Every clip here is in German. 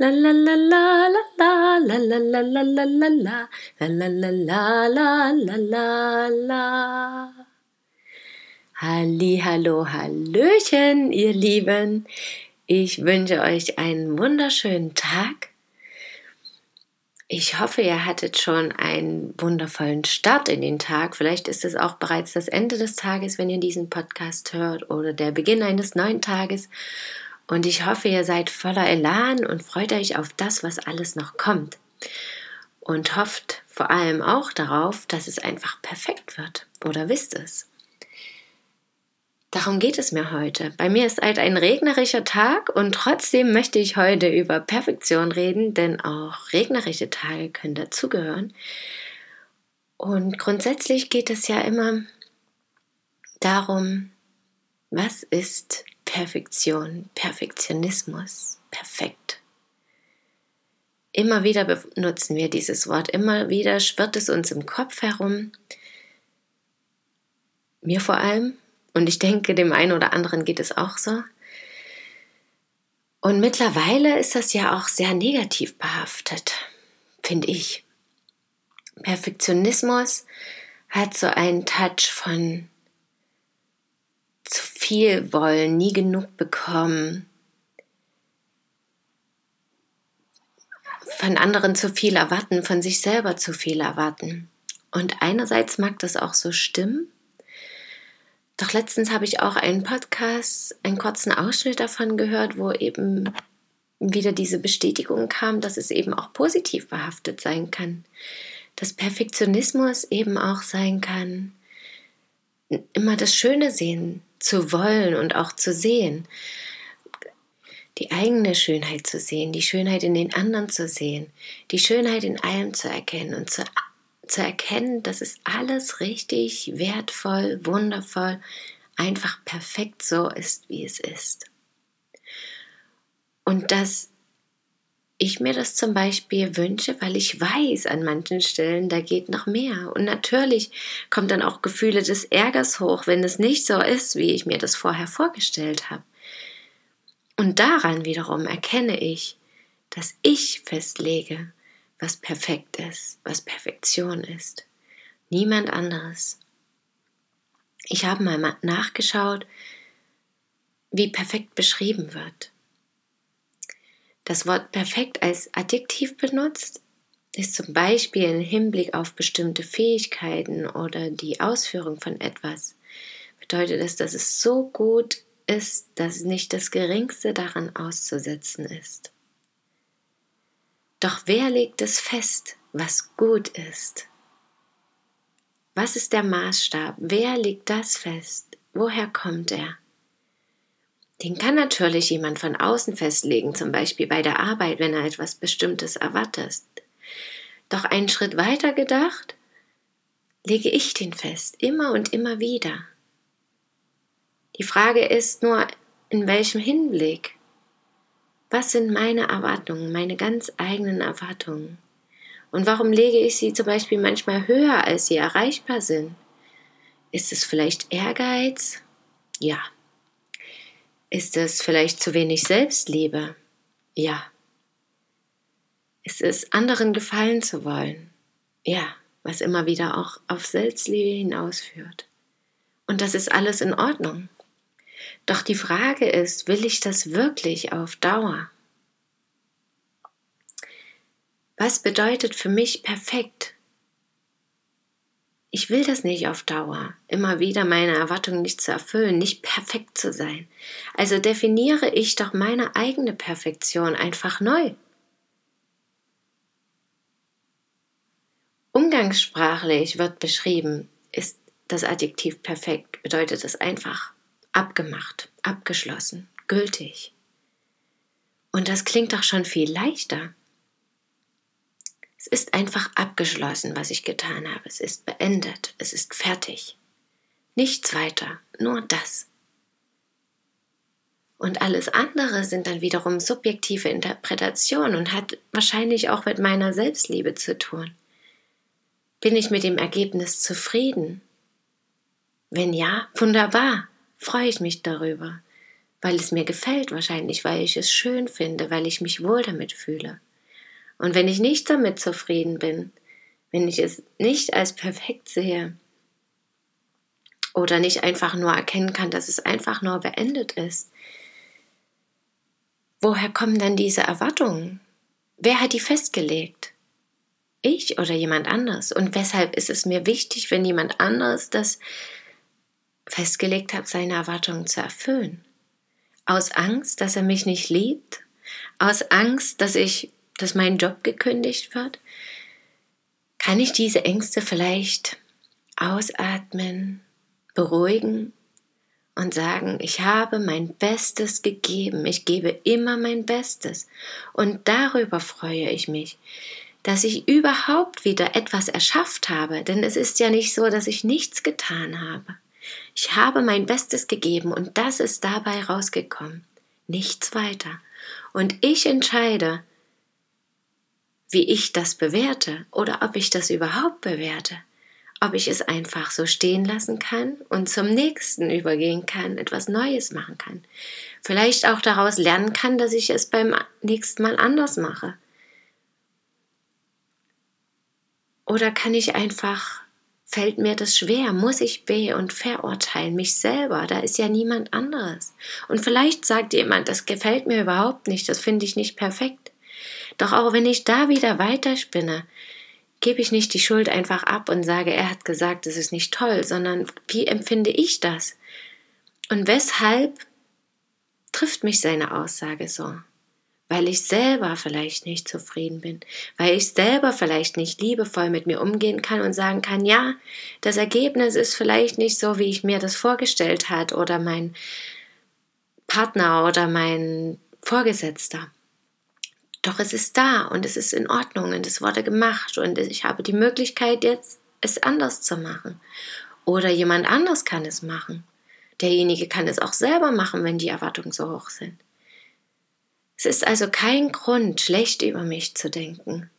la la la la la la la la la la la La la la la la la la la Halli, hallo, hallöchen, ihr Lieben. Ich wünsche euch einen wunderschönen Tag. Ich hoffe, ihr hattet schon einen wundervollen Start in den Tag. Vielleicht ist es auch bereits das Ende des Tages, wenn ihr diesen Podcast hört, oder der Beginn eines neuen Tages. Und ich hoffe, ihr seid voller Elan und freut euch auf das, was alles noch kommt. Und hofft vor allem auch darauf, dass es einfach perfekt wird. Oder wisst es. Darum geht es mir heute. Bei mir ist halt ein regnerischer Tag und trotzdem möchte ich heute über Perfektion reden, denn auch regnerische Tage können dazugehören. Und grundsätzlich geht es ja immer darum, was ist Perfektion, Perfektionismus, perfekt. Immer wieder benutzen wir dieses Wort, immer wieder schwirrt es uns im Kopf herum. Mir vor allem. Und ich denke, dem einen oder anderen geht es auch so. Und mittlerweile ist das ja auch sehr negativ behaftet, finde ich. Perfektionismus hat so einen Touch von zu viel wollen, nie genug bekommen, von anderen zu viel erwarten, von sich selber zu viel erwarten. Und einerseits mag das auch so stimmen, doch letztens habe ich auch einen Podcast, einen kurzen Ausschnitt davon gehört, wo eben wieder diese Bestätigung kam, dass es eben auch positiv behaftet sein kann. Dass Perfektionismus eben auch sein kann, immer das Schöne sehen zu wollen und auch zu sehen. Die eigene Schönheit zu sehen, die Schönheit in den anderen zu sehen, die Schönheit in allem zu erkennen und zu, zu erkennen, dass es alles richtig, wertvoll, wundervoll, einfach perfekt so ist, wie es ist. Und dass ich mir das zum Beispiel wünsche, weil ich weiß, an manchen Stellen, da geht noch mehr. Und natürlich kommt dann auch Gefühle des Ärgers hoch, wenn es nicht so ist, wie ich mir das vorher vorgestellt habe. Und daran wiederum erkenne ich, dass ich festlege, was perfekt ist, was Perfektion ist. Niemand anderes. Ich habe mal nachgeschaut, wie perfekt beschrieben wird das Wort perfekt als Adjektiv benutzt, ist zum Beispiel im Hinblick auf bestimmte Fähigkeiten oder die Ausführung von etwas. Bedeutet es, dass es so gut ist, dass nicht das Geringste daran auszusetzen ist. Doch wer legt es fest, was gut ist? Was ist der Maßstab? Wer legt das fest? Woher kommt er? Den kann natürlich jemand von außen festlegen, zum Beispiel bei der Arbeit, wenn er etwas Bestimmtes erwartet. Doch einen Schritt weiter gedacht, lege ich den fest, immer und immer wieder. Die Frage ist nur, in welchem Hinblick? Was sind meine Erwartungen, meine ganz eigenen Erwartungen? Und warum lege ich sie zum Beispiel manchmal höher, als sie erreichbar sind? Ist es vielleicht Ehrgeiz? Ja, ist es vielleicht zu wenig Selbstliebe? Ja. Ist es anderen gefallen zu wollen? Ja, was immer wieder auch auf Selbstliebe hinausführt. Und das ist alles in Ordnung. Doch die Frage ist, will ich das wirklich auf Dauer? Was bedeutet für mich perfekt? Ich will das nicht auf Dauer, immer wieder meine Erwartungen nicht zu erfüllen, nicht perfekt zu sein. Also definiere ich doch meine eigene Perfektion einfach neu. Umgangssprachlich wird beschrieben, ist das Adjektiv perfekt, bedeutet es einfach abgemacht, abgeschlossen, gültig. Und das klingt doch schon viel leichter. Es ist einfach abgeschlossen, was ich getan habe. Es ist beendet. Es ist fertig. Nichts weiter, nur das. Und alles andere sind dann wiederum subjektive Interpretationen und hat wahrscheinlich auch mit meiner Selbstliebe zu tun. Bin ich mit dem Ergebnis zufrieden? Wenn ja, wunderbar, freue ich mich darüber, weil es mir gefällt wahrscheinlich, weil ich es schön finde, weil ich mich wohl damit fühle. Und wenn ich nicht damit zufrieden bin, wenn ich es nicht als perfekt sehe oder nicht einfach nur erkennen kann, dass es einfach nur beendet ist, woher kommen dann diese Erwartungen? Wer hat die festgelegt? Ich oder jemand anders? Und weshalb ist es mir wichtig, wenn jemand anderes das festgelegt hat, seine Erwartungen zu erfüllen? Aus Angst, dass er mich nicht liebt? Aus Angst, dass ich, dass mein Job gekündigt wird? Kann ich diese Ängste vielleicht ausatmen, beruhigen und sagen, ich habe mein Bestes gegeben, ich gebe immer mein Bestes und darüber freue ich mich, dass ich überhaupt wieder etwas erschafft habe, denn es ist ja nicht so, dass ich nichts getan habe. Ich habe mein Bestes gegeben und das ist dabei rausgekommen, nichts weiter. Und ich entscheide, wie ich das bewerte oder ob ich das überhaupt bewerte ob ich es einfach so stehen lassen kann und zum nächsten übergehen kann, etwas Neues machen kann. Vielleicht auch daraus lernen kann, dass ich es beim nächsten Mal anders mache. Oder kann ich einfach, fällt mir das schwer, muss ich be und verurteilen mich selber, da ist ja niemand anderes. Und vielleicht sagt jemand, das gefällt mir überhaupt nicht, das finde ich nicht perfekt. Doch auch wenn ich da wieder weiterspinne, gebe ich nicht die Schuld einfach ab und sage, er hat gesagt, es ist nicht toll, sondern wie empfinde ich das? Und weshalb trifft mich seine Aussage so? Weil ich selber vielleicht nicht zufrieden bin, weil ich selber vielleicht nicht liebevoll mit mir umgehen kann und sagen kann, ja, das Ergebnis ist vielleicht nicht so, wie ich mir das vorgestellt hat oder mein Partner oder mein Vorgesetzter. Doch es ist da und es ist in Ordnung und es wurde gemacht und ich habe die Möglichkeit jetzt, es anders zu machen. Oder jemand anders kann es machen. Derjenige kann es auch selber machen, wenn die Erwartungen so hoch sind. Es ist also kein Grund, schlecht über mich zu denken.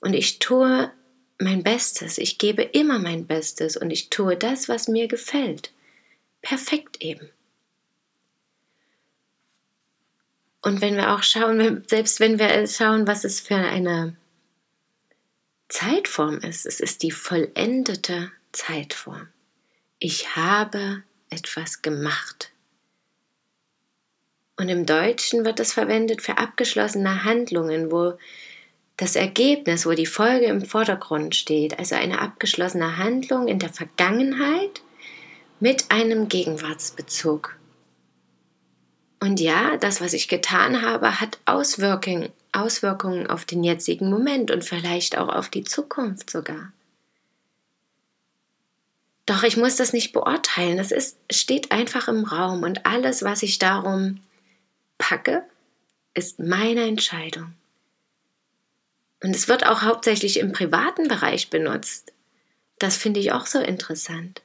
Und ich tue mein Bestes, ich gebe immer mein Bestes und ich tue das, was mir gefällt. Perfekt eben. Und wenn wir auch schauen, selbst wenn wir schauen, was es für eine Zeitform ist, es ist die vollendete Zeitform. Ich habe etwas gemacht. Und im Deutschen wird das verwendet für abgeschlossene Handlungen, wo das Ergebnis, wo die Folge im Vordergrund steht, also eine abgeschlossene Handlung in der Vergangenheit mit einem Gegenwartsbezug. Und ja, das, was ich getan habe, hat Auswirkungen, Auswirkungen auf den jetzigen Moment und vielleicht auch auf die Zukunft sogar. Doch ich muss das nicht beurteilen. Das ist, steht einfach im Raum und alles, was ich darum packe, ist meine Entscheidung. Und es wird auch hauptsächlich im privaten Bereich benutzt. Das finde ich auch so interessant.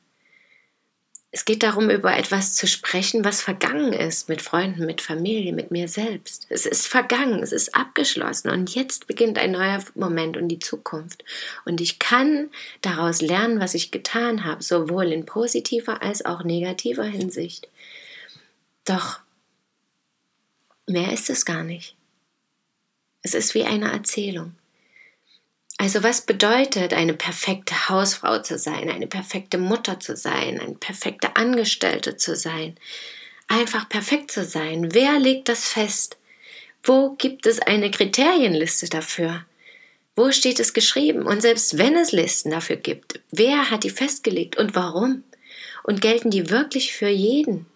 Es geht darum, über etwas zu sprechen, was vergangen ist, mit Freunden, mit Familie, mit mir selbst. Es ist vergangen, es ist abgeschlossen und jetzt beginnt ein neuer Moment und die Zukunft. Und ich kann daraus lernen, was ich getan habe, sowohl in positiver als auch negativer Hinsicht. Doch mehr ist es gar nicht. Es ist wie eine Erzählung. Also was bedeutet eine perfekte Hausfrau zu sein, eine perfekte Mutter zu sein, eine perfekte Angestellte zu sein? Einfach perfekt zu sein. Wer legt das fest? Wo gibt es eine Kriterienliste dafür? Wo steht es geschrieben? Und selbst wenn es Listen dafür gibt, wer hat die festgelegt und warum? Und gelten die wirklich für jeden?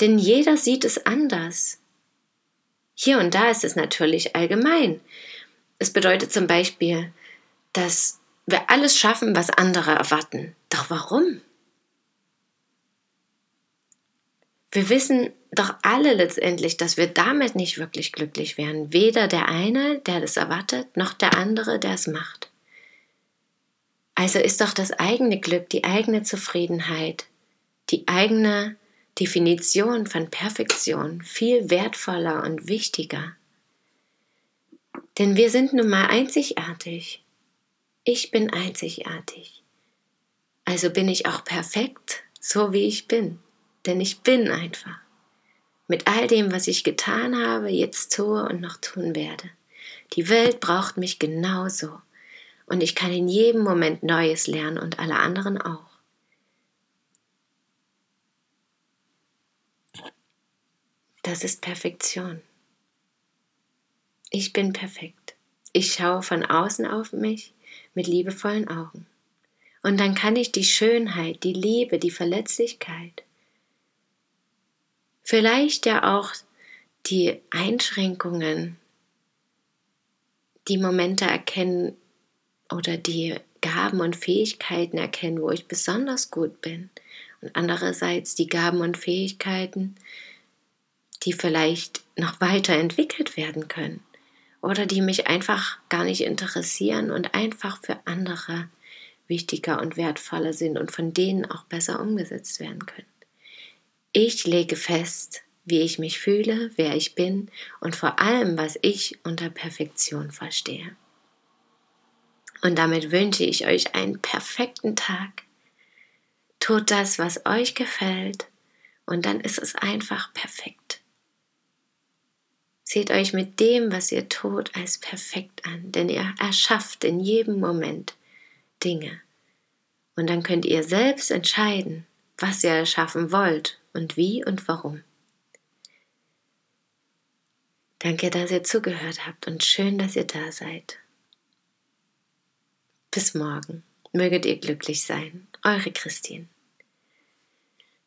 Denn jeder sieht es anders. Hier und da ist es natürlich allgemein. Es bedeutet zum Beispiel, dass wir alles schaffen, was andere erwarten. Doch warum? Wir wissen doch alle letztendlich, dass wir damit nicht wirklich glücklich wären. Weder der eine, der das erwartet, noch der andere, der es macht. Also ist doch das eigene Glück, die eigene Zufriedenheit, die eigene Definition von Perfektion viel wertvoller und wichtiger. Denn wir sind nun mal einzigartig. Ich bin einzigartig. Also bin ich auch perfekt, so wie ich bin. Denn ich bin einfach. Mit all dem, was ich getan habe, jetzt tue und noch tun werde. Die Welt braucht mich genauso. Und ich kann in jedem Moment Neues lernen und alle anderen auch. Das ist Perfektion. Ich bin perfekt. Ich schaue von außen auf mich mit liebevollen Augen. Und dann kann ich die Schönheit, die Liebe, die Verletzlichkeit, vielleicht ja auch die Einschränkungen, die Momente erkennen oder die Gaben und Fähigkeiten erkennen, wo ich besonders gut bin. Und andererseits die Gaben und Fähigkeiten, die vielleicht noch weiterentwickelt werden können oder die mich einfach gar nicht interessieren und einfach für andere wichtiger und wertvoller sind und von denen auch besser umgesetzt werden können. Ich lege fest, wie ich mich fühle, wer ich bin und vor allem, was ich unter Perfektion verstehe. Und damit wünsche ich euch einen perfekten Tag. Tut das, was euch gefällt, und dann ist es einfach perfekt. Seht euch mit dem, was ihr tut, als perfekt an, denn ihr erschafft in jedem Moment Dinge. Und dann könnt ihr selbst entscheiden, was ihr erschaffen wollt und wie und warum. Danke, dass ihr zugehört habt und schön, dass ihr da seid. Bis morgen. Möget ihr glücklich sein. Eure Christine.